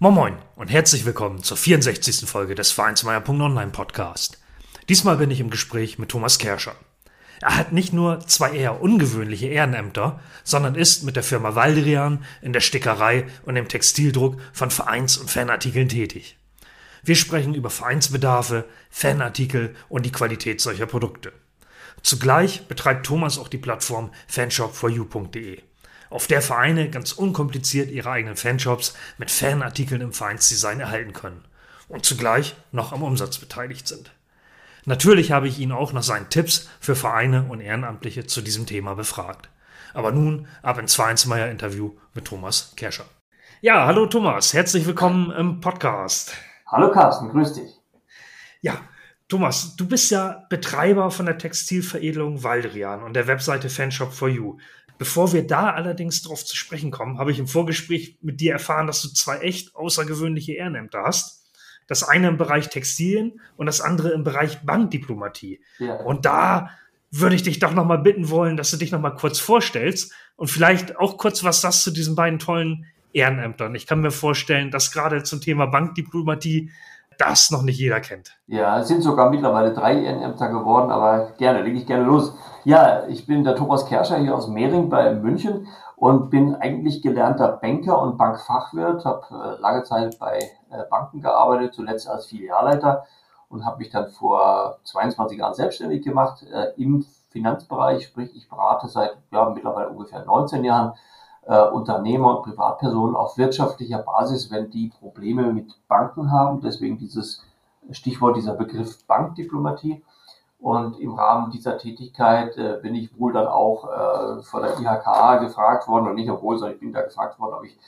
Moin Moin und herzlich willkommen zur 64. Folge des Vereinsmeier.online Podcast. Diesmal bin ich im Gespräch mit Thomas Kerscher. Er hat nicht nur zwei eher ungewöhnliche Ehrenämter, sondern ist mit der Firma Waldrian in der Stickerei und im Textildruck von Vereins- und Fanartikeln tätig. Wir sprechen über Vereinsbedarfe, Fanartikel und die Qualität solcher Produkte. Zugleich betreibt Thomas auch die Plattform fanshop4u.de auf der Vereine ganz unkompliziert ihre eigenen Fanshops mit Fanartikeln im Vereinsdesign erhalten können und zugleich noch am Umsatz beteiligt sind. Natürlich habe ich ihn auch nach seinen Tipps für Vereine und Ehrenamtliche zu diesem Thema befragt. Aber nun ab ins Vereinsmeier-Interview mit Thomas Kerscher. Ja, hallo Thomas, herzlich willkommen im Podcast. Hallo Carsten, grüß dich. Ja, Thomas, du bist ja Betreiber von der Textilveredelung Waldrian und der Webseite Fanshop for You. Bevor wir da allerdings darauf zu sprechen kommen, habe ich im Vorgespräch mit dir erfahren, dass du zwei echt außergewöhnliche Ehrenämter hast. Das eine im Bereich Textilien und das andere im Bereich Bankdiplomatie. Ja. Und da würde ich dich doch noch mal bitten wollen, dass du dich noch mal kurz vorstellst und vielleicht auch kurz was sagst zu diesen beiden tollen Ehrenämtern. Ich kann mir vorstellen, dass gerade zum Thema Bankdiplomatie das noch nicht jeder kennt. Ja, es sind sogar mittlerweile drei Ehrenämter geworden, aber gerne, lege ich gerne los. Ja, ich bin der Thomas Kerscher hier aus Mehring bei München und bin eigentlich gelernter Banker und Bankfachwirt, habe äh, lange Zeit bei äh, Banken gearbeitet, zuletzt als Filialleiter und habe mich dann vor 22 Jahren selbstständig gemacht äh, im Finanzbereich, sprich ich berate seit ja, mittlerweile ungefähr 19 Jahren äh, Unternehmer und Privatpersonen auf wirtschaftlicher Basis, wenn die Probleme mit Banken haben. Deswegen dieses Stichwort, dieser Begriff Bankdiplomatie. Und im Rahmen dieser Tätigkeit äh, bin ich wohl dann auch äh, von der IHK gefragt worden, und nicht obwohl, sondern ich bin da gefragt worden, ob ich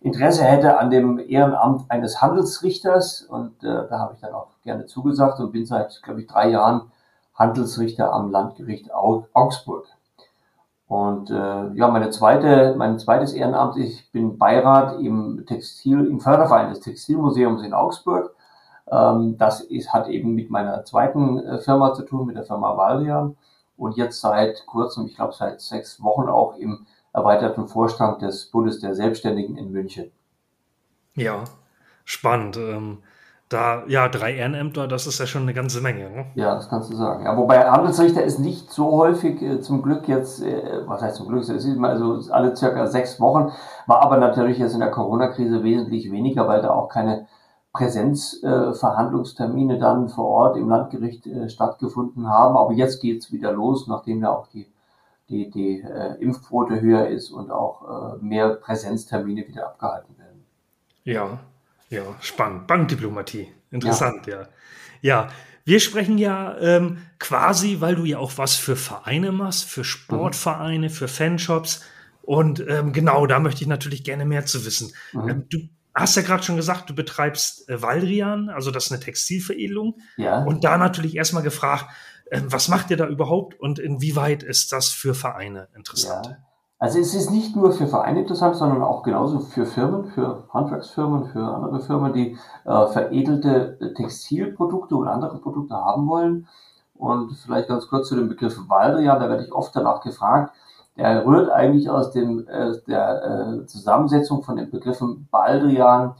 Interesse hätte an dem Ehrenamt eines Handelsrichters. Und äh, da habe ich dann auch gerne zugesagt und bin seit, glaube ich, drei Jahren Handelsrichter am Landgericht Augsburg. Und äh, ja, meine zweite, mein zweites Ehrenamt, ich bin Beirat im Textil, im Förderverein des Textilmuseums in Augsburg. Ähm, das ist, hat eben mit meiner zweiten äh, Firma zu tun, mit der Firma Valian. Und jetzt seit kurzem, ich glaube seit sechs Wochen auch im erweiterten Vorstand des Bundes der Selbstständigen in München. Ja, spannend. Ähm da, ja, drei Ehrenämter, das ist ja schon eine ganze Menge. Ne? Ja, das kannst du sagen. Ja, wobei Handelsrichter ist nicht so häufig, äh, zum Glück jetzt, äh, was heißt zum Glück, es ist immer so alle circa sechs Wochen, war aber natürlich jetzt in der Corona-Krise wesentlich weniger, weil da auch keine Präsenzverhandlungstermine äh, dann vor Ort im Landgericht äh, stattgefunden haben. Aber jetzt geht's wieder los, nachdem ja auch die, die, die äh, Impfquote höher ist und auch äh, mehr Präsenztermine wieder abgehalten werden. Ja, ja, spannend. Bankdiplomatie. Interessant, ja. Ja, ja wir sprechen ja ähm, quasi, weil du ja auch was für Vereine machst, für Sportvereine, mhm. für Fanshops. Und ähm, genau, da möchte ich natürlich gerne mehr zu wissen. Mhm. Ähm, du hast ja gerade schon gesagt, du betreibst äh, Waldrian, also das ist eine Textilveredelung. Ja. Und da natürlich erstmal gefragt, äh, was macht ihr da überhaupt und inwieweit ist das für Vereine interessant? Ja. Also es ist nicht nur für Vereine interessant, sondern auch genauso für Firmen, für Handwerksfirmen, für andere Firmen, die äh, veredelte Textilprodukte und andere Produkte haben wollen. Und vielleicht ganz kurz zu dem Begriff Waldrian, da werde ich oft danach gefragt. Der rührt eigentlich aus dem, äh, der äh, Zusammensetzung von den Begriffen Baldrian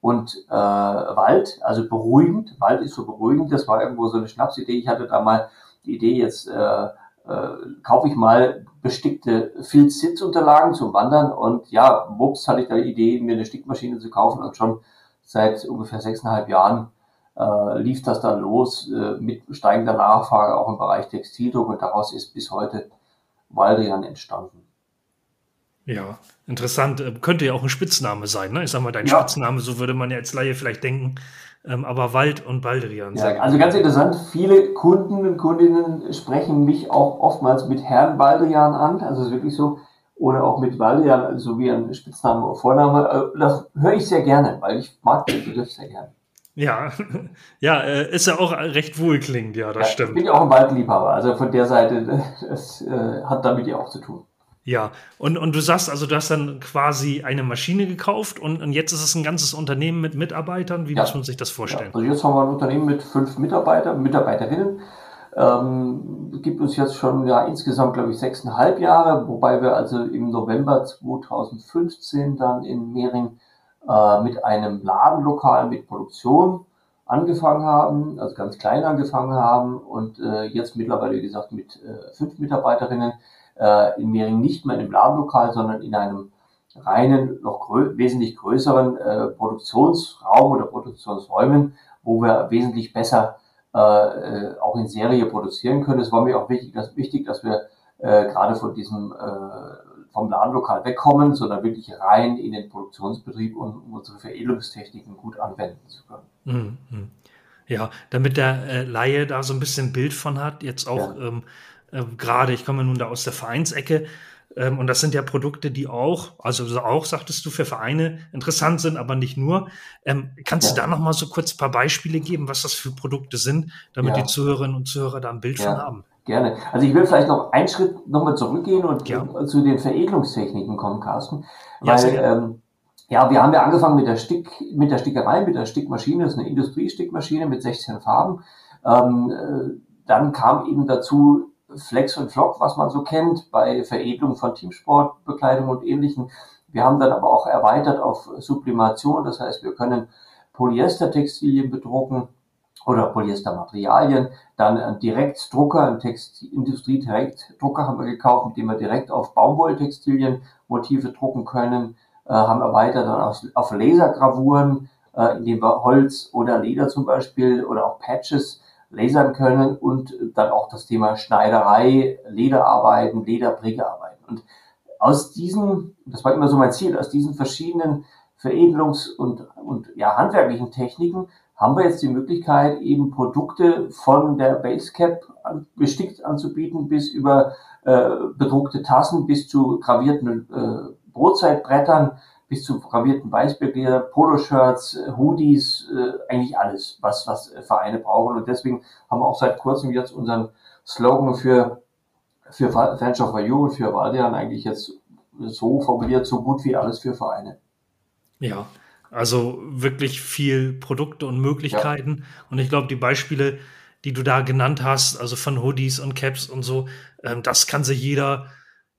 und äh, Wald, also beruhigend. Wald ist so beruhigend, das war irgendwo so eine Schnapsidee. Ich hatte da mal die Idee, jetzt äh, äh, kaufe ich mal bestickte Filz-Sitzunterlagen zum Wandern und ja, wups, hatte ich da die Idee, mir eine Stickmaschine zu kaufen und schon seit ungefähr sechseinhalb Jahren äh, lief das dann los äh, mit steigender Nachfrage auch im Bereich Textildruck und daraus ist bis heute Waldrian entstanden. Ja, interessant. Äh, könnte ja auch ein Spitzname sein, ne? Ich sag mal, dein ja. Spitzname, so würde man ja als Laie vielleicht denken. Ähm, aber Wald und Baldrian. Ja, also ganz interessant, viele Kunden und Kundinnen sprechen mich auch oftmals mit Herrn Baldrian an. Also es ist wirklich so. oder auch mit Valdian, so wie ein Spitzname oder Vorname. Äh, das höre ich sehr gerne, weil ich mag den Begriff sehr gerne. Ja, ja, äh, ist ja auch recht wohlklingend, ja, das ja, stimmt. Ich bin ja auch ein Waldliebhaber, also von der Seite, das äh, hat damit ja auch zu tun. Ja, und, und du sagst also, du hast dann quasi eine Maschine gekauft und, und jetzt ist es ein ganzes Unternehmen mit Mitarbeitern. Wie ja. muss man sich das vorstellen? Ja, also jetzt haben wir ein Unternehmen mit fünf Mitarbeitern, Mitarbeiterinnen. Ähm, gibt uns jetzt schon ja insgesamt, glaube ich, sechseinhalb Jahre, wobei wir also im November 2015 dann in Mehring äh, mit einem Ladenlokal mit Produktion angefangen haben, also ganz klein angefangen haben und äh, jetzt mittlerweile, wie gesagt, mit äh, fünf Mitarbeiterinnen äh, in Mehring nicht mehr in einem Ladenlokal, sondern in einem reinen, noch grö wesentlich größeren äh, Produktionsraum oder Produktionsräumen, wo wir wesentlich besser äh, äh, auch in Serie produzieren können. Es war mir auch wichtig, dass, wichtig, dass wir äh, gerade von diesem äh, vom Ladenlokal wegkommen, sondern wirklich rein in den Produktionsbetrieb, um, um unsere Veredelungstechniken gut anwenden zu können. Mhm. Ja, damit der äh, Laie da so ein bisschen Bild von hat, jetzt auch ja. ähm, äh, gerade, ich komme nun da aus der Vereinsecke, ähm, und das sind ja Produkte, die auch, also auch, sagtest du, für Vereine interessant sind, aber nicht nur. Ähm, kannst ja. du da noch mal so kurz ein paar Beispiele geben, was das für Produkte sind, damit ja. die Zuhörerinnen und Zuhörer da ein Bild ja. von haben? Gerne. Also ich will vielleicht noch einen Schritt nochmal zurückgehen und ja. zu den Veredelungstechniken kommen, Carsten. Weil, ja, ähm, ja, wir haben ja angefangen mit der Stick, mit der Stickerei, mit der Stickmaschine, das ist eine Industriestickmaschine mit 16 Farben. Ähm, äh, dann kam eben dazu Flex und Flock, was man so kennt, bei Veredelung von Teamsportbekleidung und ähnlichen. Wir haben dann aber auch erweitert auf Sublimation, das heißt, wir können Polyestertextilien bedrucken oder Polyestermaterialien, dann ein Direktdrucker, ein Industrie-Direktdrucker haben wir gekauft, mit dem wir direkt auf Baumwolltextilien Motive drucken können, äh, haben erweitert dann auf, auf Lasergravuren, äh, indem wir Holz oder Leder zum Beispiel oder auch Patches lasern können und dann auch das Thema Schneiderei, Lederarbeiten, Lederprägearbeiten. Und aus diesen, das war immer so mein Ziel, aus diesen verschiedenen Veredelungs- und, und ja, handwerklichen Techniken haben wir jetzt die Möglichkeit, eben Produkte von der Basecap an, bestickt anzubieten, bis über äh, bedruckte Tassen, bis zu gravierten äh, Brotzeitbrettern, bis zu gravierten Weißbiergläser, Poloshirts, Hoodies, äh, eigentlich alles, was, was Vereine brauchen. Und deswegen haben wir auch seit kurzem jetzt unseren Slogan für, für Fans of You und für Valdian eigentlich jetzt so formuliert, so gut wie alles für Vereine. Ja, also wirklich viel Produkte und Möglichkeiten. Ja. Und ich glaube, die Beispiele, die du da genannt hast, also von Hoodies und Caps und so, ähm, das kann sich jeder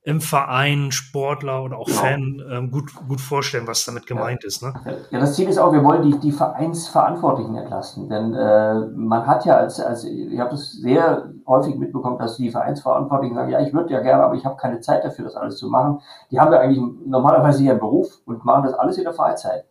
im Verein, Sportler oder auch genau. Fan ähm, gut, gut vorstellen, was damit gemeint ja. ist. Ne? Ja, das Ziel ist auch, wir wollen die, die Vereinsverantwortlichen entlasten. Denn äh, man hat ja als, als ich habe das sehr häufig mitbekommen, dass die Vereinsverantwortlichen sagen, ja, ich würde ja gerne, aber ich habe keine Zeit dafür, das alles zu machen. Die haben ja eigentlich normalerweise hier einen Beruf und machen das alles in der Freizeit.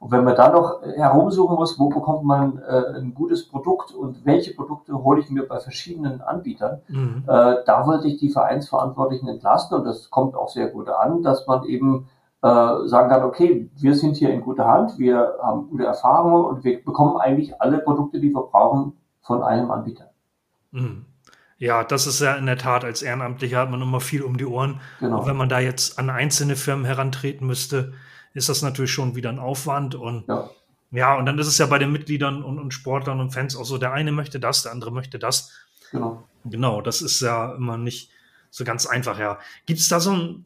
Und wenn man da noch herumsuchen muss, wo bekommt man äh, ein gutes Produkt und welche Produkte hole ich mir bei verschiedenen Anbietern, mhm. äh, da wollte ich die Vereinsverantwortlichen entlasten und das kommt auch sehr gut an, dass man eben äh, sagen kann, okay, wir sind hier in guter Hand, wir haben gute Erfahrungen und wir bekommen eigentlich alle Produkte, die wir brauchen, von einem Anbieter. Mhm. Ja, das ist ja in der Tat, als Ehrenamtlicher hat man immer viel um die Ohren. Genau. Und wenn man da jetzt an einzelne Firmen herantreten müsste, ist das natürlich schon wieder ein Aufwand und ja. ja, und dann ist es ja bei den Mitgliedern und, und Sportlern und Fans auch so, der eine möchte das, der andere möchte das. Genau. Genau, das ist ja immer nicht so ganz einfach, ja. Gibt es da so ein,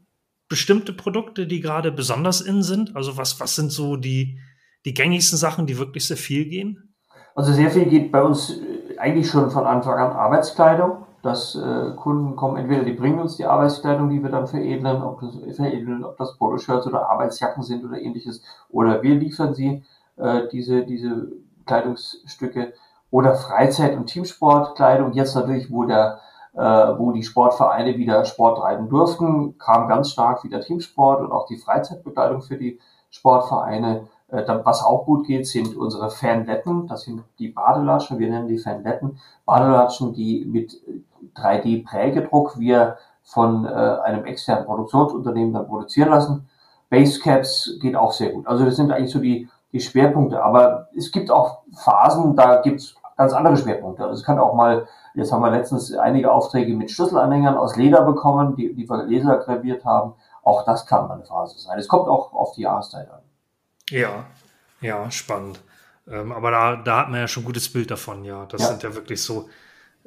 bestimmte Produkte, die gerade besonders in sind? Also was, was sind so die, die gängigsten Sachen, die wirklich sehr viel gehen? Also sehr viel geht bei uns äh, eigentlich schon von Anfang an Arbeitskleidung dass äh, Kunden kommen, entweder die bringen uns die Arbeitskleidung, die wir dann veredeln, ob das, veredeln, ob das Poloshirts oder Arbeitsjacken sind oder ähnliches, oder wir liefern sie äh, diese, diese Kleidungsstücke oder Freizeit- und Teamsportkleidung. Jetzt natürlich, wo der äh, wo die Sportvereine wieder Sport treiben durften, kam ganz stark wieder Teamsport und auch die Freizeitbekleidung für die Sportvereine. Äh, was auch gut geht, sind unsere Fanletten. Das sind die Badelatschen. Wir nennen die Fanletten. Badelatschen, die mit 3D-Prägedruck wir von äh, einem externen Produktionsunternehmen dann produzieren lassen. Basecaps geht auch sehr gut. Also das sind eigentlich so die, die Schwerpunkte. Aber es gibt auch Phasen, da gibt's ganz andere Schwerpunkte. Also es kann auch mal, jetzt haben wir letztens einige Aufträge mit Schlüsselanhängern aus Leder bekommen, die, die wir Laser graviert haben. auch das kann mal eine Phase sein. Es kommt auch auf die Jahreszeit an. Ja, ja, spannend. Ähm, aber da, da hat man ja schon ein gutes Bild davon, ja. Das ja. sind ja wirklich so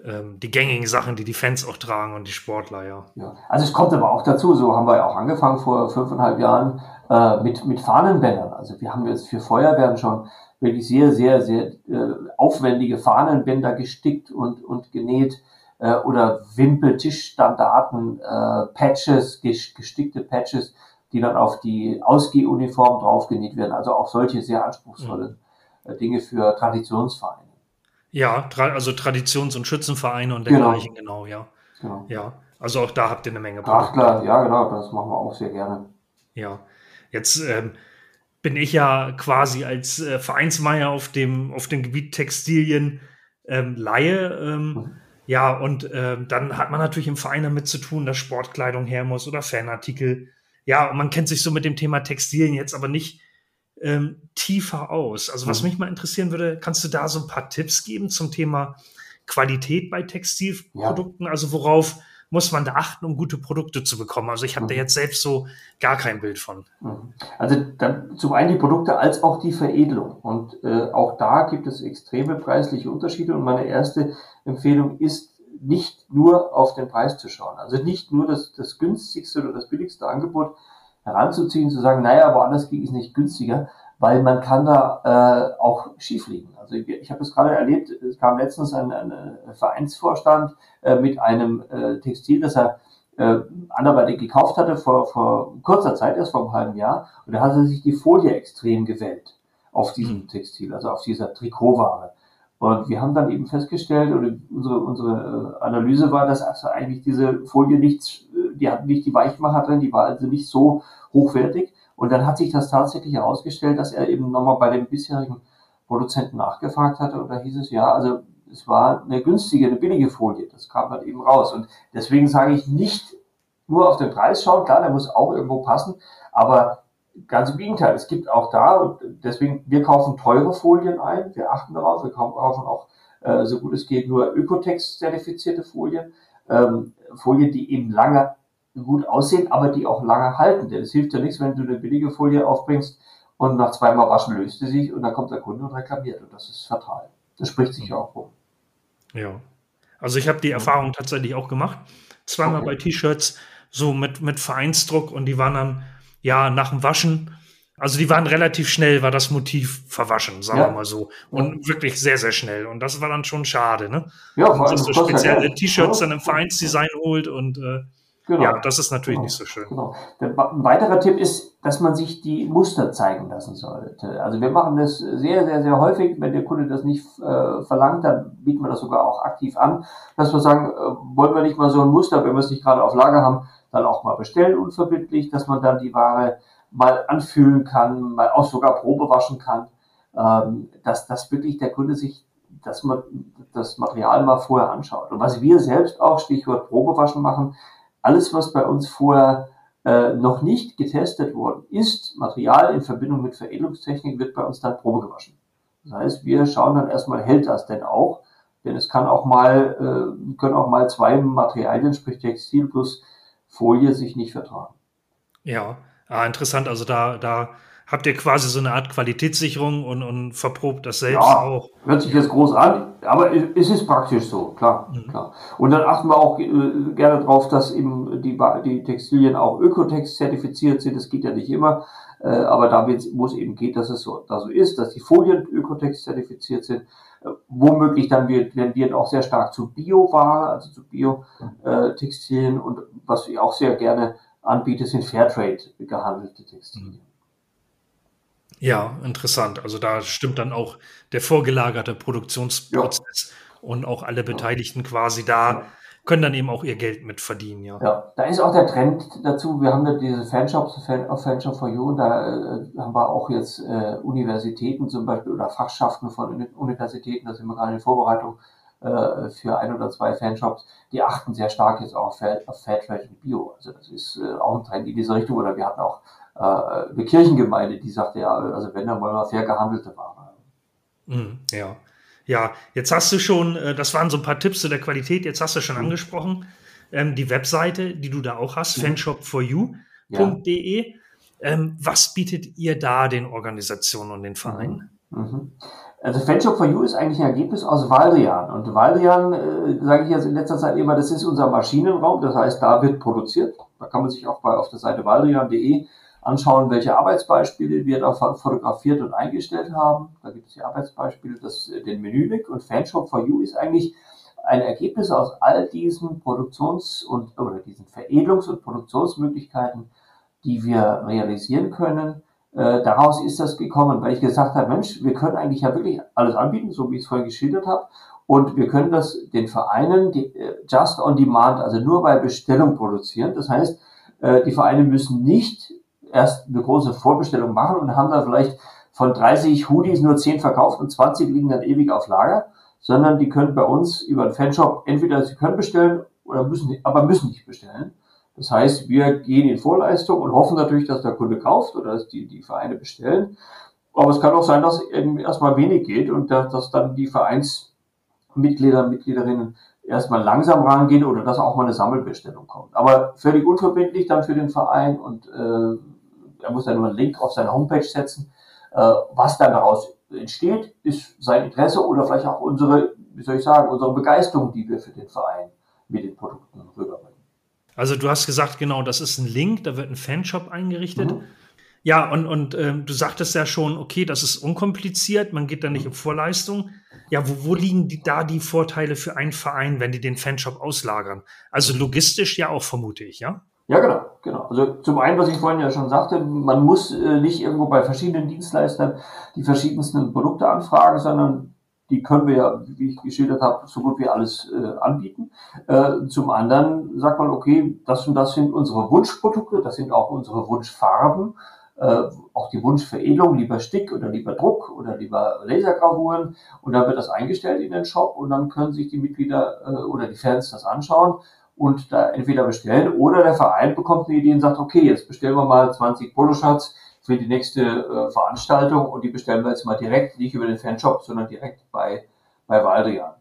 ähm, die gängigen Sachen, die die Fans auch tragen und die Sportler, ja. ja. Also es kommt aber auch dazu, so haben wir ja auch angefangen vor fünfeinhalb Jahren äh, mit, mit Fahnenbändern. Also wir haben jetzt für Feuerwehren schon wirklich sehr, sehr, sehr äh, aufwendige Fahnenbänder gestickt und, und genäht äh, oder Wimpel-Tischstandarten, äh, Patches, gestickte Patches, die dann auf die Ausgehuniform draufgenäht werden. Also auch solche sehr anspruchsvollen mhm. Dinge für Traditionsvereine. Ja, tra also Traditions- und Schützenvereine und genau. dergleichen, genau, genau ja. Genau. Ja, also auch da habt ihr eine Menge Ach klar, ja, genau, das machen wir auch sehr gerne. Ja, jetzt ähm, bin ich ja quasi als äh, Vereinsmeier auf dem, auf dem Gebiet Textilien ähm, Laie. Ähm, mhm. Ja, und ähm, dann hat man natürlich im Verein damit zu tun, dass Sportkleidung her muss oder Fanartikel. Ja, und man kennt sich so mit dem Thema Textilien jetzt aber nicht ähm, tiefer aus. Also was mhm. mich mal interessieren würde, kannst du da so ein paar Tipps geben zum Thema Qualität bei Textilprodukten? Ja. Also worauf muss man da achten, um gute Produkte zu bekommen? Also ich habe mhm. da jetzt selbst so gar kein Bild von. Mhm. Also dann zum einen die Produkte als auch die Veredelung. Und äh, auch da gibt es extreme preisliche Unterschiede. Und meine erste Empfehlung ist, nicht nur auf den Preis zu schauen. Also nicht nur das, das günstigste oder das billigste Angebot heranzuziehen, zu sagen, naja, woanders kriege ich es nicht günstiger, weil man kann da äh, auch schief liegen. Also ich, ich habe es gerade erlebt, es kam letztens ein, ein Vereinsvorstand äh, mit einem äh, Textil, das er äh, anderweitig gekauft hatte vor, vor kurzer Zeit, erst vor einem halben Jahr, und da hatte sich die Folie extrem gewellt auf diesem mhm. Textil, also auf dieser Trikotware. Und wir haben dann eben festgestellt, oder unsere, unsere äh, Analyse war, dass also eigentlich diese Folie nichts, äh, die hat nicht die Weichmacher drin, die war also nicht so hochwertig. Und dann hat sich das tatsächlich herausgestellt, dass er eben nochmal bei dem bisherigen Produzenten nachgefragt hatte und da hieß es ja, also es war eine günstige, eine billige Folie. Das kam dann eben raus. Und deswegen sage ich nicht nur auf den Preis schauen, klar, der muss auch irgendwo passen, aber ganz im Gegenteil, es gibt auch da, und deswegen, wir kaufen teure Folien ein, wir achten darauf, wir kaufen auch, äh, so gut es geht, nur Ökotex-zertifizierte Folien, ähm, Folien, die eben lange gut aussehen, aber die auch lange halten. Denn es hilft ja nichts, wenn du eine billige Folie aufbringst und nach zweimal waschen löst sie sich und dann kommt der Kunde und reklamiert und das ist fatal. Das spricht sich ja auch rum. Ja. Also ich habe die Erfahrung tatsächlich auch gemacht. Zweimal okay. bei T-Shirts, so mit, mit Vereinsdruck und die waren dann, ja, nach dem Waschen, also die waren relativ schnell, war das Motiv verwaschen, sagen ja. wir mal so. Und ja. wirklich sehr, sehr schnell. Und das war dann schon schade, ne? Ja, vor allem, dass du spezielle T-Shirts dann im Vereinsdesign holt und äh, Genau. Ja, das ist natürlich genau. nicht so schön. Genau. ein weiterer Tipp ist, dass man sich die Muster zeigen lassen sollte. Also wir machen das sehr, sehr, sehr häufig. Wenn der Kunde das nicht äh, verlangt, dann bieten wir das sogar auch aktiv an, dass wir sagen, äh, wollen wir nicht mal so ein Muster, wenn wir es nicht gerade auf Lager haben, dann auch mal bestellen unverbindlich, dass man dann die Ware mal anfühlen kann, mal auch sogar Probe waschen kann, ähm, dass, dass wirklich der Kunde sich dass man das Material mal vorher anschaut. Und was wir selbst auch, Stichwort Probewaschen machen, alles, was bei uns vorher äh, noch nicht getestet worden ist, Material in Verbindung mit Veredelungstechnik, wird bei uns dann Probe gewaschen. Das heißt, wir schauen dann erstmal, hält das denn auch? Denn es kann auch mal, äh, können auch mal zwei Materialien, sprich Textil plus Folie, sich nicht vertragen. Ja, ah, interessant. Also da, da habt ihr quasi so eine Art Qualitätssicherung und, und verprobt das selbst ja, auch. Hört sich jetzt groß an, aber es ist praktisch so, klar, mhm. klar. Und dann achten wir auch äh, gerne darauf, dass eben die, die Textilien auch Ökotex zertifiziert sind. Das geht ja nicht immer, äh, aber da wo es eben geht, dass es so, da so ist, dass die Folien Ökotex zertifiziert sind. Äh, womöglich dann wird, werden wir auch sehr stark zu Bioware, also zu Bio-Textilien und was wir auch sehr gerne anbieten, sind Fairtrade gehandelte Textilien. Mhm. Ja, interessant. Also da stimmt dann auch der vorgelagerte Produktionsprozess ja. und auch alle Beteiligten quasi da können dann eben auch ihr Geld mit verdienen, ja. Ja, da ist auch der Trend dazu. Wir haben ja diese Fanshops auf Fanshop for You da äh, haben wir auch jetzt äh, Universitäten zum Beispiel oder Fachschaften von Universitäten, da sind wir gerade in Vorbereitung äh, für ein oder zwei Fanshops, die achten sehr stark jetzt auch auf, Fair, auf Fairtrade und Bio. Also das ist äh, auch ein Trend in diese Richtung. Oder wir hatten auch äh, eine Kirchengemeinde, die sagte, ja, also wenn, dann wollen wir fair gehandelte Ware. Mhm, ja. Ja, jetzt hast du schon, äh, das waren so ein paar Tipps zu der Qualität, jetzt hast du schon mhm. angesprochen, ähm, die Webseite, die du da auch hast, mhm. Fanshop for You. Ja. Ähm, was bietet ihr da den Organisationen und den Vereinen? Mhm. Mhm. Also Fanshop for You ist eigentlich ein Ergebnis aus Valdrian. Und Valdrian, äh, sage ich jetzt in letzter Zeit immer, das ist unser Maschinenraum. Das heißt, da wird produziert. Da kann man sich auch bei, auf der Seite valdrian.de anschauen, welche Arbeitsbeispiele wir da fotografiert und eingestellt haben. Da gibt es die Arbeitsbeispiele, das, den Menülink und Fanshop for You ist eigentlich ein Ergebnis aus all diesen Produktions- und oder diesen Veredelungs- und Produktionsmöglichkeiten, die wir realisieren können. Äh, daraus ist das gekommen, weil ich gesagt habe, Mensch, wir können eigentlich ja wirklich alles anbieten, so wie ich es vorhin geschildert habe. Und wir können das den Vereinen die, äh, just on demand, also nur bei Bestellung produzieren. Das heißt, äh, die Vereine müssen nicht erst eine große Vorbestellung machen und haben dann vielleicht von 30 Hoodies nur 10 verkauft und 20 liegen dann ewig auf Lager, sondern die können bei uns über einen Fanshop entweder sie können bestellen oder müssen, aber müssen nicht bestellen. Das heißt, wir gehen in Vorleistung und hoffen natürlich, dass der Kunde kauft oder dass die, die Vereine bestellen. Aber es kann auch sein, dass eben erstmal wenig geht und dass, dass dann die Vereinsmitglieder, Mitgliederinnen erstmal langsam rangehen oder dass auch mal eine Sammelbestellung kommt. Aber völlig unverbindlich dann für den Verein und äh, er muss dann nur einen Link auf seine Homepage setzen. Äh, was dann daraus entsteht, ist sein Interesse oder vielleicht auch unsere, wie soll ich sagen, unsere Begeisterung, die wir für den Verein mit den Produkten rüberbringen. Also du hast gesagt, genau, das ist ein Link, da wird ein Fanshop eingerichtet. Mhm. Ja, und, und ähm, du sagtest ja schon, okay, das ist unkompliziert, man geht da nicht in Vorleistung. Ja, wo, wo liegen die, da die Vorteile für einen Verein, wenn die den Fanshop auslagern? Also logistisch ja auch, vermute ich, ja? Ja, genau, genau. Also zum einen, was ich vorhin ja schon sagte, man muss äh, nicht irgendwo bei verschiedenen Dienstleistern die verschiedensten Produkte anfragen, sondern die können wir ja, wie ich geschildert habe, so gut wie alles äh, anbieten. Äh, zum anderen sagt man, okay, das und das sind unsere Wunschprodukte, das sind auch unsere Wunschfarben, äh, auch die Wunschveredelung, lieber Stick oder lieber Druck oder lieber Lasergravuren. Und dann wird das eingestellt in den Shop und dann können sich die Mitglieder äh, oder die Fans das anschauen und da entweder bestellen oder der Verein bekommt eine Idee und sagt, okay, jetzt bestellen wir mal 20 Poloshirts für die nächste äh, Veranstaltung und die bestellen wir jetzt mal direkt, nicht über den Fanshop, sondern direkt bei, bei Waldrian.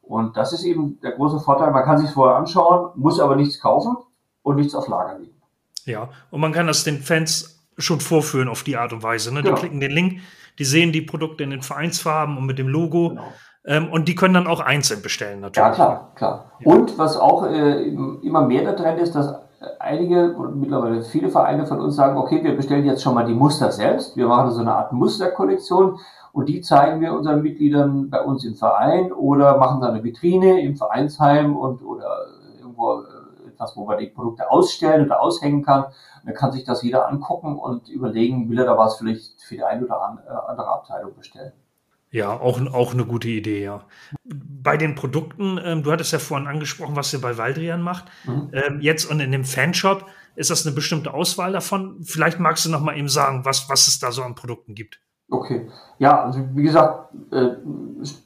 Und das ist eben der große Vorteil. Man kann sich vorher anschauen, muss aber nichts kaufen und nichts auf Lager legen. Ja, und man kann das den Fans schon vorführen auf die Art und Weise. Ne? Die genau. klicken den Link, die sehen die Produkte in den Vereinsfarben und mit dem Logo. Genau. Ähm, und die können dann auch einzeln bestellen, natürlich. Ja, klar, klar. Ja. Und was auch äh, immer mehr der Trend ist, dass einige und mittlerweile viele Vereine von uns sagen, okay, wir bestellen jetzt schon mal die Muster selbst. Wir machen so eine Art Musterkollektion und die zeigen wir unseren Mitgliedern bei uns im Verein oder machen dann eine Vitrine im Vereinsheim und oder irgendwo äh, etwas, wo man die Produkte ausstellen oder aushängen kann. Und dann kann sich das jeder angucken und überlegen, will er da was vielleicht für die eine oder äh, andere Abteilung bestellen. Ja, auch, auch eine gute Idee, ja. Bei den Produkten, ähm, du hattest ja vorhin angesprochen, was ihr bei Valdrian macht. Mhm. Ähm, jetzt und in dem Fanshop, ist das eine bestimmte Auswahl davon? Vielleicht magst du noch mal eben sagen, was, was es da so an Produkten gibt. Okay. Ja, also wie gesagt, äh,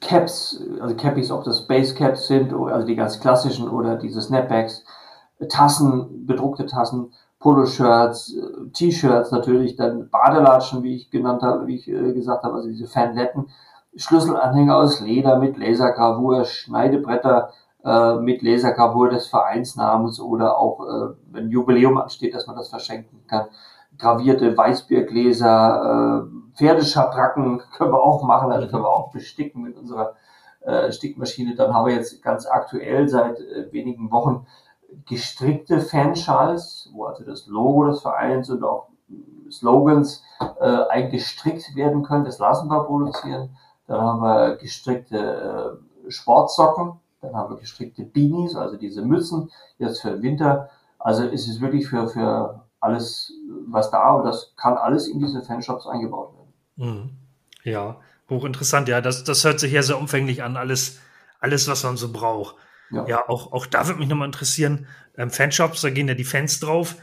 Caps, also Cappies, ob das Base Caps sind, also die ganz klassischen oder diese Snapbacks, Tassen, bedruckte Tassen, Poloshirts, äh, T-Shirts natürlich, dann Badelatschen, wie ich genannt habe, wie ich äh, gesagt habe, also diese Fanletten Schlüsselanhänger aus Leder mit Lasergravur, Schneidebretter äh, mit Lasergravur des Vereinsnamens oder auch, äh, wenn Jubiläum ansteht, dass man das verschenken kann. Gravierte Weißbiergläser, äh, Pferdeschabracken können wir auch machen, also können wir auch besticken mit unserer äh, Stickmaschine. Dann haben wir jetzt ganz aktuell seit äh, wenigen Wochen gestrickte Fanschals, wo also das Logo des Vereins und auch Slogans äh, eingestrickt werden können. Das lassen wir produzieren. Dann haben wir gestrickte äh, Sportsocken. Dann haben wir gestrickte Beanies, also diese Mützen, jetzt für den Winter. Also es ist wirklich für, für alles was da und das kann alles in diese Fanshops eingebaut werden. Mhm. Ja, hochinteressant. Ja, das, das hört sich ja sehr umfänglich an. Alles, alles was man so braucht. Ja, ja auch, auch da würde mich nochmal interessieren. Ähm, Fanshops, da gehen ja die Fans drauf.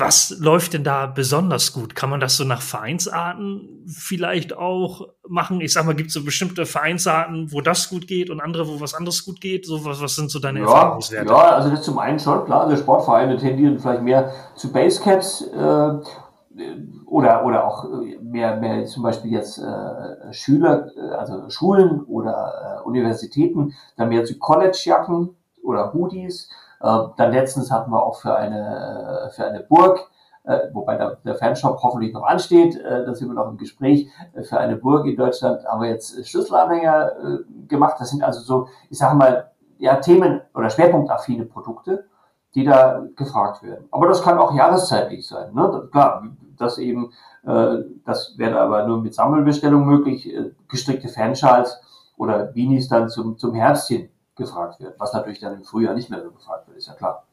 Was läuft denn da besonders gut? Kann man das so nach Vereinsarten vielleicht auch machen? Ich sag mal, gibt es so bestimmte Vereinsarten, wo das gut geht und andere, wo was anderes gut geht? So, was, was sind so deine ja, Erfahrungswerte? Ja, also das zum einen schon, klar, also Sportvereine tendieren vielleicht mehr zu Basecaps äh, oder, oder auch mehr, mehr zum Beispiel jetzt äh, Schüler, äh, also Schulen oder äh, Universitäten, dann mehr zu Collegejacken oder Hoodies Äh, dann letztens hatten wir auch für eine, für eine Burg, äh, wobei der, der Fanshop hoffentlich noch ansteht, äh, da sind wir noch im Gespräch, äh, für eine Burg in Deutschland haben wir jetzt Schlüsselanhänger äh, gemacht. Das sind also so, ich sage mal, ja, Themen- oder schwerpunktaffine Produkte, die da gefragt werden. Aber das kann auch jahreszeitlich sein. Ne? Klar, das eben, äh, das wäre aber nur mit Sammelbestellung möglich, äh, gestrickte Fanschals oder Beanies dann zum, zum Herbst gefragt wird, was natürlich dann im Frühjahr nicht mehr so gefragt wird, ist ja klar.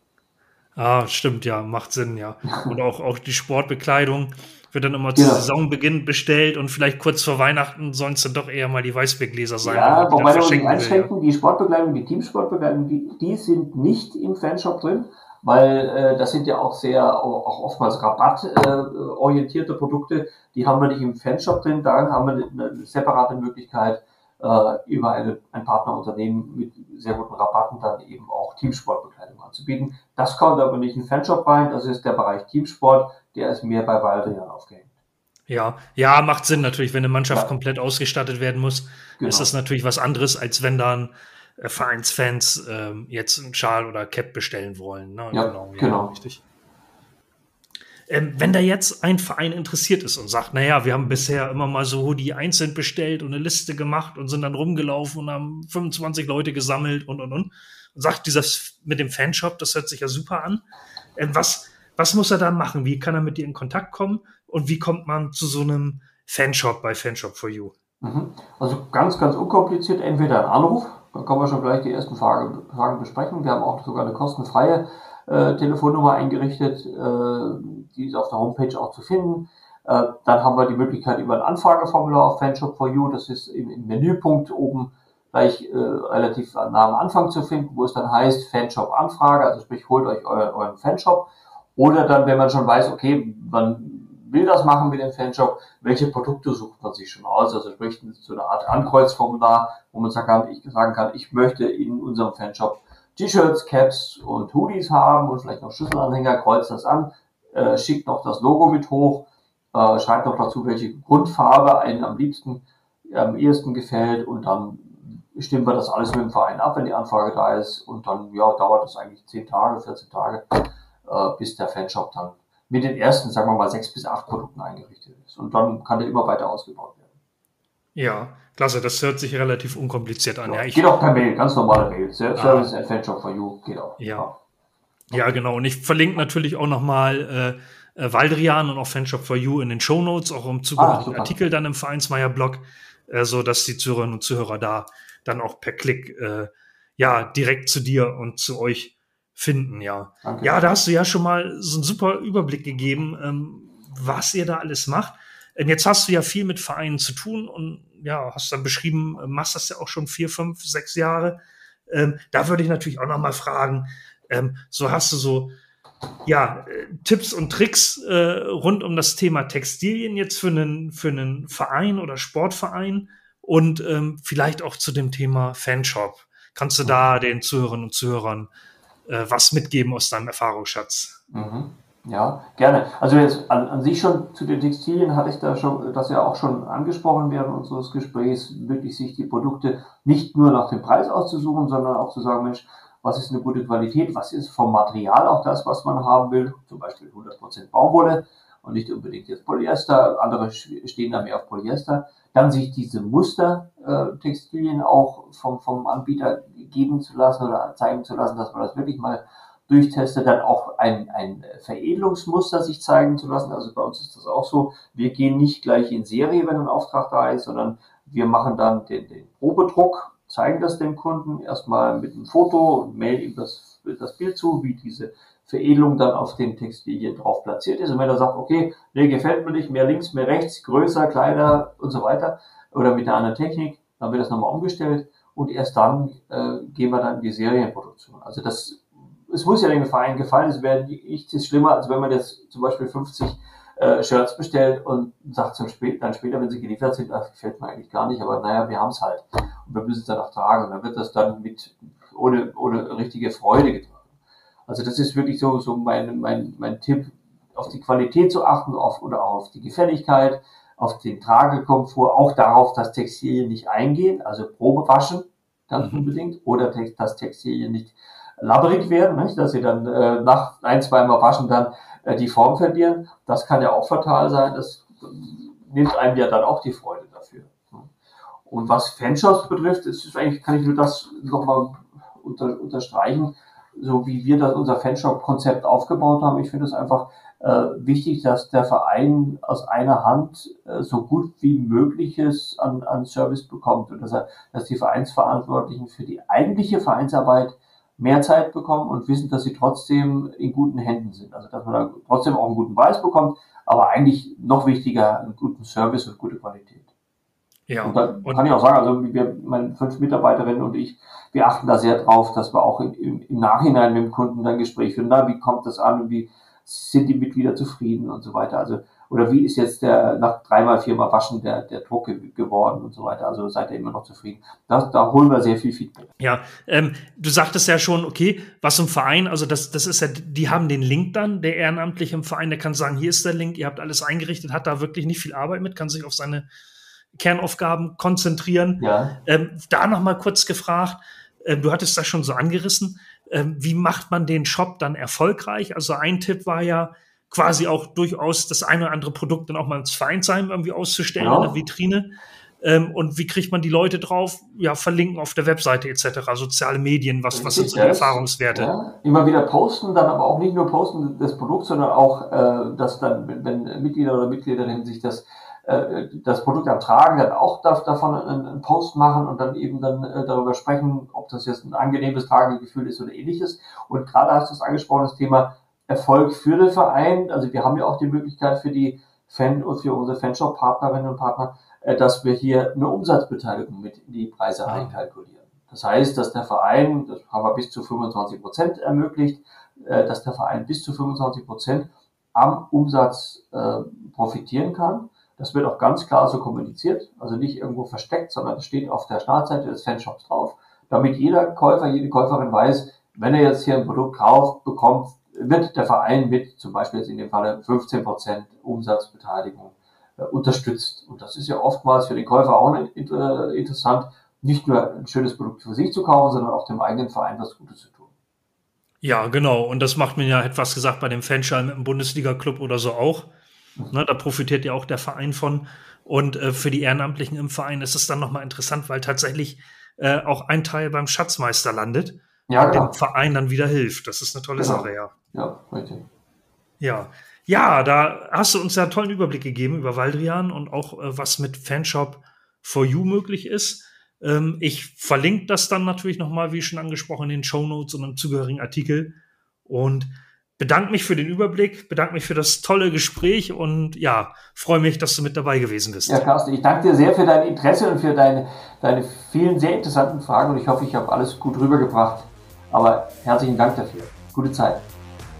Ah, stimmt, ja, macht Sinn, ja. Und auch, auch die Sportbekleidung wird dann immer zu ja. Saisonbeginn bestellt und vielleicht kurz vor Weihnachten sollen es dann doch eher mal die Weißbiergläser sein. Ja, wobei wir uns einschränken, die Sportbekleidung, die Teamsportbekleidung, die, die sind nicht im Fanshop drin, weil äh, das sind ja auch sehr, auch oftmals rabattorientierte äh, Produkte, die haben wir nicht im Fanshop drin, da haben wir eine separate Möglichkeit, äh, über eine, ein Partnerunternehmen mit sehr guten Rabatten dann eben auch Teamsportbekleidung anzubieten. Das kommt aber nicht in Fanshop rein, das ist der Bereich Teamsport, der ist mehr bei Waldrian aufgehängt. Ja, ja, macht Sinn natürlich, wenn eine Mannschaft ja. komplett ausgestattet werden muss, genau. ist das natürlich was anderes, als wenn dann äh, Vereinsfans äh, jetzt einen Schal oder Cap bestellen wollen. Ne? Ja, genau. Ja, genau. Richtig. Ähm, wenn da jetzt ein Verein interessiert ist und sagt, naja, wir haben bisher immer mal so Hoodie einzeln bestellt und eine Liste gemacht und sind dann rumgelaufen und haben 25 Leute gesammelt und und und, und sagt dieses mit dem Fanshop, das hört sich ja super an. Ähm, was, was muss er da machen? Wie kann er mit dir in Kontakt kommen? Und wie kommt man zu so einem Fanshop bei Fanshop for You? Mhm. Also ganz, ganz unkompliziert, entweder ein Anruf, dann können wir schon gleich die ersten Fragen, Fragen besprechen. Wir haben auch sogar eine kostenfreie äh, Telefonnummer eingerichtet, äh, die ist auf der Homepage auch zu finden. Äh, dann haben wir die Möglichkeit über ein Anfrageformular auf Fanshop for You, das ist im, im Menüpunkt oben gleich äh, relativ nah am Anfang zu finden, wo es dann heißt Fanshop Anfrage, also sprich holt euch euer, euren Fanshop. Oder dann, wenn man schon weiß, okay, man will das machen mit dem Fanshop, welche Produkte sucht man sich schon aus? Also sprich so eine Art Ankreuzformular, wo man sagen kann, ich sagen kann, ich möchte in unserem Fanshop T-Shirts, Caps und Hoodies haben und vielleicht noch Schlüsselanhänger, kreuzt das an, äh, schickt noch das Logo mit hoch, äh, schreibt noch dazu, welche Grundfarbe einen am liebsten, am ehesten gefällt und dann stimmen wir das alles mit dem Verein ab, wenn die Anfrage da ist und dann ja, dauert das eigentlich 10 Tage, 14 Tage, äh, bis der Fanshop dann mit den ersten, sagen wir mal, sechs bis acht Produkten eingerichtet ist. Und dann kann der immer weiter ausgebaut werden. Ja, klasse, das hört sich relativ unkompliziert an. Ja, ja geht auch per Mail, ganz normale Mail. Service ah. Adventure for You geht auch. Ja. Ja, genau. Und ich verlinke natürlich auch nochmal äh, äh, Waldrian und auch Fanshop for You in den Show Notes, auch im zugehörigen ah, Artikel dann im Vereinsmeier-Blog, äh, so dass die Zuhörerinnen und Zuhörer da dann auch per Klick äh, ja direkt zu dir und zu euch finden, ja. Danke. Ja, da hast du ja schon mal so einen super Überblick gegeben, ähm, was ihr da alles macht. Und jetzt hast du ja viel mit Vereinen zu tun und ja, hast dann beschrieben, äh, machst das ja auch schon vier, fünf, sechs Jahre. Ähm, da würde ich natürlich auch noch mal fragen, ähm, so hast du so ja, äh, Tipps und Tricks äh, rund um das Thema Textilien jetzt für einen, für einen Verein oder Sportverein und ähm, vielleicht auch zu dem Thema Fanshop. Kannst du da den Zuhörerinnen und Zuhörern äh, was mitgeben aus deinem Erfahrungsschatz? Mhm. Ja, gerne. Also jetzt an, an, sich schon zu den Textilien hatte ich da schon, das ja auch schon angesprochen während unseres Gesprächs, wirklich sich die Produkte nicht nur nach dem Preis auszusuchen, sondern auch zu sagen, Mensch, was ist eine gute Qualität, was ist vom Material auch das, was man haben will, zum Beispiel 100% Baumwolle und nicht unbedingt jetzt Polyester, andere stehen da mehr auf Polyester, dann sich diese Mustertextilien äh, auch vom, vom Anbieter geben zu lassen oder zeigen zu lassen, dass man das wirklich mal durchtestet, dann auch ein, ein Veredelungsmuster sich zeigen zu lassen. Also bei uns ist das auch so, wir gehen nicht gleich in Serie, wenn ein Auftrag da ist, sondern wir machen dann den, den Probedruck, zeigen das dem Kunden erstmal mit einem Foto und mailen ihm das, das Bild zu, wie diese Veredelung dann auf den Textilien drauf platziert ist. Und wenn er sagt, okay, nee, gefällt mir nicht, mehr links, mehr rechts, größer, kleiner und so weiter, oder mit einer anderen Technik, dann wird das nochmal umgestellt und erst dann äh, gehen wir dann in die Serienproduktion. Also das es muss ja dem Verein gefallen, es wäre nichts schlimmer, als wenn man jetzt zum Beispiel 50 äh, Shirts bestellt und sagt zum spät, dann später, wenn sie geliefert sind, das gefällt mir eigentlich gar nicht, aber naja, wir haben es halt. Und wir müssen es dann auch tragen. Und dann wird das dann mit ohne, ohne richtige Freude getragen. Also das ist wirklich so, so mein, mein, mein Tipp, auf die Qualität zu achten, auf, oder auch auf die Gefälligkeit, auf den Tragekomfort, auch darauf, dass Textilien nicht eingehen, also Probe waschen, ganz mhm. unbedingt, oder dass Textilien nicht labberig werden, nicht? dass sie dann äh, nach ein, zweimal waschen dann äh, die Form verlieren. Das kann ja auch fatal sein. Das nimmt einem ja dann auch die Freude dafür. Und was Fanshops betrifft, ist eigentlich, kann ich nur das nochmal unter, unterstreichen, so wie wir das unser Fanshop-Konzept aufgebaut haben. Ich finde es einfach äh, wichtig, dass der Verein aus einer Hand äh, so gut wie mögliches an, an Service bekommt und dass, er, dass die Vereinsverantwortlichen für die eigentliche Vereinsarbeit mehr Zeit bekommen und wissen, dass sie trotzdem in guten Händen sind. Also dass man da trotzdem auch einen guten Preis bekommt, aber eigentlich noch wichtiger einen guten Service und gute Qualität. Ja. Und da und kann ich auch sagen, also wir, meine fünf Mitarbeiterinnen und ich, wir achten da sehr drauf, dass wir auch im, im Nachhinein mit dem Kunden dann Gespräch führen. Na, wie kommt das an? Wie sind die Mitglieder zufrieden und so weiter? Also oder wie ist jetzt der nach dreimal, viermal Waschen der, der Druck geworden und so weiter. Also seid ihr immer noch zufrieden. Da, da holen wir sehr viel Feedback. Ja, ähm, du sagtest ja schon, okay, was im Verein, also das, das ist ja, die haben den Link dann, der ehrenamtliche im Verein, der kann sagen, hier ist der Link, ihr habt alles eingerichtet, hat da wirklich nicht viel Arbeit mit, kann sich auf seine Kernaufgaben konzentrieren. Ja. Ähm, da noch mal kurz gefragt, äh, du hattest das schon so angerissen, ähm, wie macht man den Shop dann erfolgreich? Also ein Tipp war ja, quasi auch durchaus das eine oder andere Produkt dann auch mal ins Vereinsheim irgendwie auszustellen ja. in der Vitrine. Ähm, und wie kriegt man die Leute drauf? Ja, verlinken auf der Webseite etc., soziale Medien, was, was sind so die Erfahrungswerte? Ja, immer wieder posten, dann aber auch nicht nur posten des Produkts, sondern auch, äh, dass dann, wenn, Mitglieder oder Mitgliederinnen sich das äh, das Produkt ertragen, dann auch davon einen Post machen und dann eben dann äh, darüber sprechen, ob das jetzt ein angenehmes Tagegefühl ist oder ähnliches. Und gerade hast du es angesprochen, das Thema Erfolg für den Verein. Also wir haben ja auch die Möglichkeit für die Fan und für unsere Fanshop-Partnerinnen und Partner, äh, dass wir hier eine Umsatzbeteiligung mit in die Preise ja. einkalkulieren. Das heißt, dass der Verein, das haben wir bis zu 25 Prozent ermöglicht, äh, dass der Verein bis zu 25 Prozent am Umsatz äh, profitieren kann. Das wird auch ganz klar so kommuniziert, also nicht irgendwo versteckt, sondern es steht auf der Startseite des Fanshops drauf, damit jeder Käufer, jede Käuferin weiß, wenn er jetzt hier ein Produkt kauft, bekommt wird der Verein mit zum Beispiel jetzt in dem Falle 15 Prozent Umsatzbeteiligung äh, unterstützt. Und das ist ja oftmals für den Käufer auch inter interessant, nicht nur ein schönes Produkt für sich zu kaufen, sondern auch dem eigenen Verein was Gutes zu tun. Ja, genau. Und das macht man ja etwas gesagt bei dem Fanschein im Bundesliga-Club oder so auch. Mhm. Ne, da profitiert ja auch der Verein von. Und äh, für die Ehrenamtlichen im Verein ist es dann nochmal interessant, weil tatsächlich äh, auch ein Teil beim Schatzmeister landet ja, genau. dem Verein dann wieder hilft. Das ist eine tolle genau. Sache, ja. Ja, richtig. Ja. Ja, da hast du uns ja einen tollen Überblick gegeben über Waldrian und auch äh, was mit Fanshop for You möglich ist. Ähm, ich verlinke das dann natürlich nochmal, wie schon angesprochen, in den Show Notes und im zugehörigen Artikel. Und bedanke mich für den Überblick, bedanke mich für das tolle Gespräch und ja, freue mich, dass du mit dabei gewesen bist. Ja, Carsten, ich danke dir sehr für dein Interesse und für deine, deine vielen sehr interessanten Fragen und ich hoffe, ich habe alles gut rübergebracht. Aber herzlichen Dank dafür. Gute Zeit.